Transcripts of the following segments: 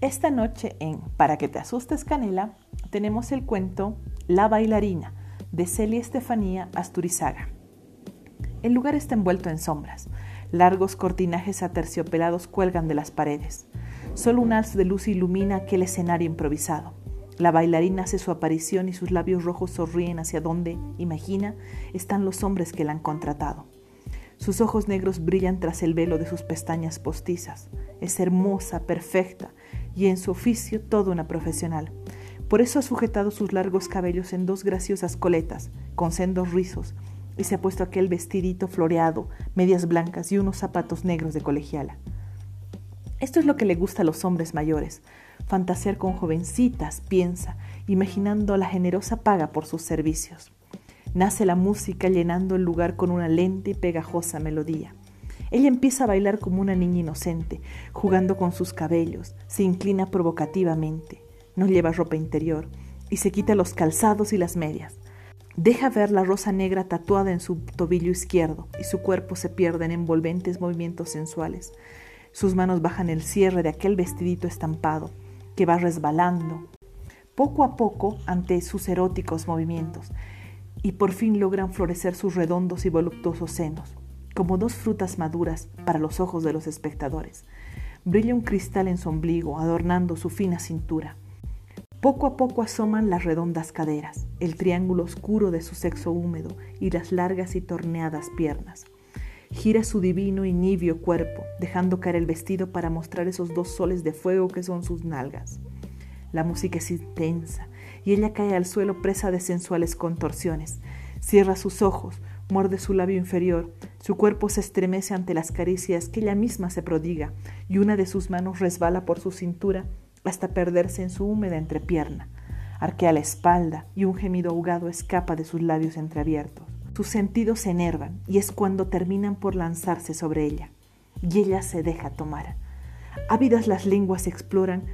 Esta noche en Para que te asustes Canela tenemos el cuento La bailarina de Celia Estefanía Asturizaga. El lugar está envuelto en sombras. Largos cortinajes aterciopelados cuelgan de las paredes. Solo un haz de luz ilumina aquel escenario improvisado. La bailarina hace su aparición y sus labios rojos sonríen hacia donde, imagina, están los hombres que la han contratado. Sus ojos negros brillan tras el velo de sus pestañas postizas. Es hermosa, perfecta, y en su oficio toda una profesional. Por eso ha sujetado sus largos cabellos en dos graciosas coletas, con sendos rizos, y se ha puesto aquel vestidito floreado, medias blancas y unos zapatos negros de colegiala. Esto es lo que le gusta a los hombres mayores, fantasear con jovencitas, piensa, imaginando la generosa paga por sus servicios. Nace la música llenando el lugar con una lenta y pegajosa melodía. Ella empieza a bailar como una niña inocente, jugando con sus cabellos, se inclina provocativamente, no lleva ropa interior y se quita los calzados y las medias. Deja ver la rosa negra tatuada en su tobillo izquierdo y su cuerpo se pierde en envolventes movimientos sensuales. Sus manos bajan el cierre de aquel vestidito estampado que va resbalando poco a poco ante sus eróticos movimientos y por fin logran florecer sus redondos y voluptuosos senos como dos frutas maduras para los ojos de los espectadores. Brilla un cristal en su ombligo, adornando su fina cintura. Poco a poco asoman las redondas caderas, el triángulo oscuro de su sexo húmedo y las largas y torneadas piernas. Gira su divino y nibio cuerpo, dejando caer el vestido para mostrar esos dos soles de fuego que son sus nalgas. La música es intensa y ella cae al suelo presa de sensuales contorsiones. Cierra sus ojos, muerde su labio inferior, su cuerpo se estremece ante las caricias que ella misma se prodiga y una de sus manos resbala por su cintura hasta perderse en su húmeda entrepierna. Arquea la espalda y un gemido ahogado escapa de sus labios entreabiertos. Sus sentidos se enervan y es cuando terminan por lanzarse sobre ella. Y ella se deja tomar. Ávidas las lenguas exploran,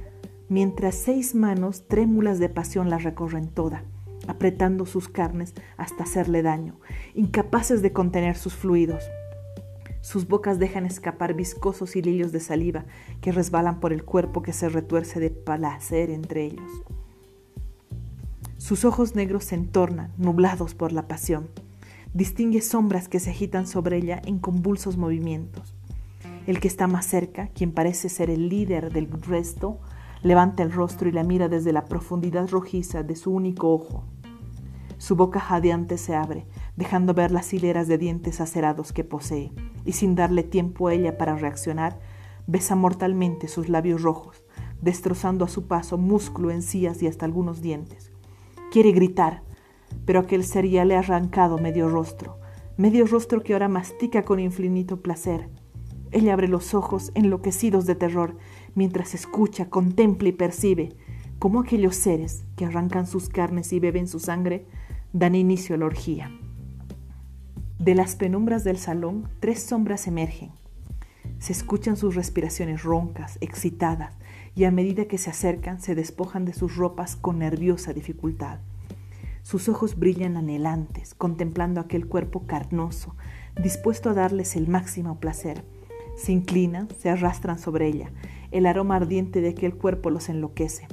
mientras seis manos trémulas de pasión la recorren toda apretando sus carnes hasta hacerle daño, incapaces de contener sus fluidos. Sus bocas dejan escapar viscosos hilillos de saliva que resbalan por el cuerpo que se retuerce de placer entre ellos. Sus ojos negros se entornan, nublados por la pasión. Distingue sombras que se agitan sobre ella en convulsos movimientos. El que está más cerca, quien parece ser el líder del resto, levanta el rostro y la mira desde la profundidad rojiza de su único ojo. Su boca jadeante se abre, dejando ver las hileras de dientes acerados que posee, y sin darle tiempo a ella para reaccionar, besa mortalmente sus labios rojos, destrozando a su paso músculo, encías y hasta algunos dientes. Quiere gritar, pero aquel ser ya le ha arrancado medio rostro, medio rostro que ahora mastica con infinito placer. Ella abre los ojos enloquecidos de terror, mientras escucha, contempla y percibe cómo aquellos seres que arrancan sus carnes y beben su sangre dan inicio a la orgía. De las penumbras del salón, tres sombras emergen. Se escuchan sus respiraciones roncas, excitadas, y a medida que se acercan se despojan de sus ropas con nerviosa dificultad. Sus ojos brillan anhelantes, contemplando aquel cuerpo carnoso, dispuesto a darles el máximo placer. Se inclinan, se arrastran sobre ella. El aroma ardiente de aquel cuerpo los enloquece.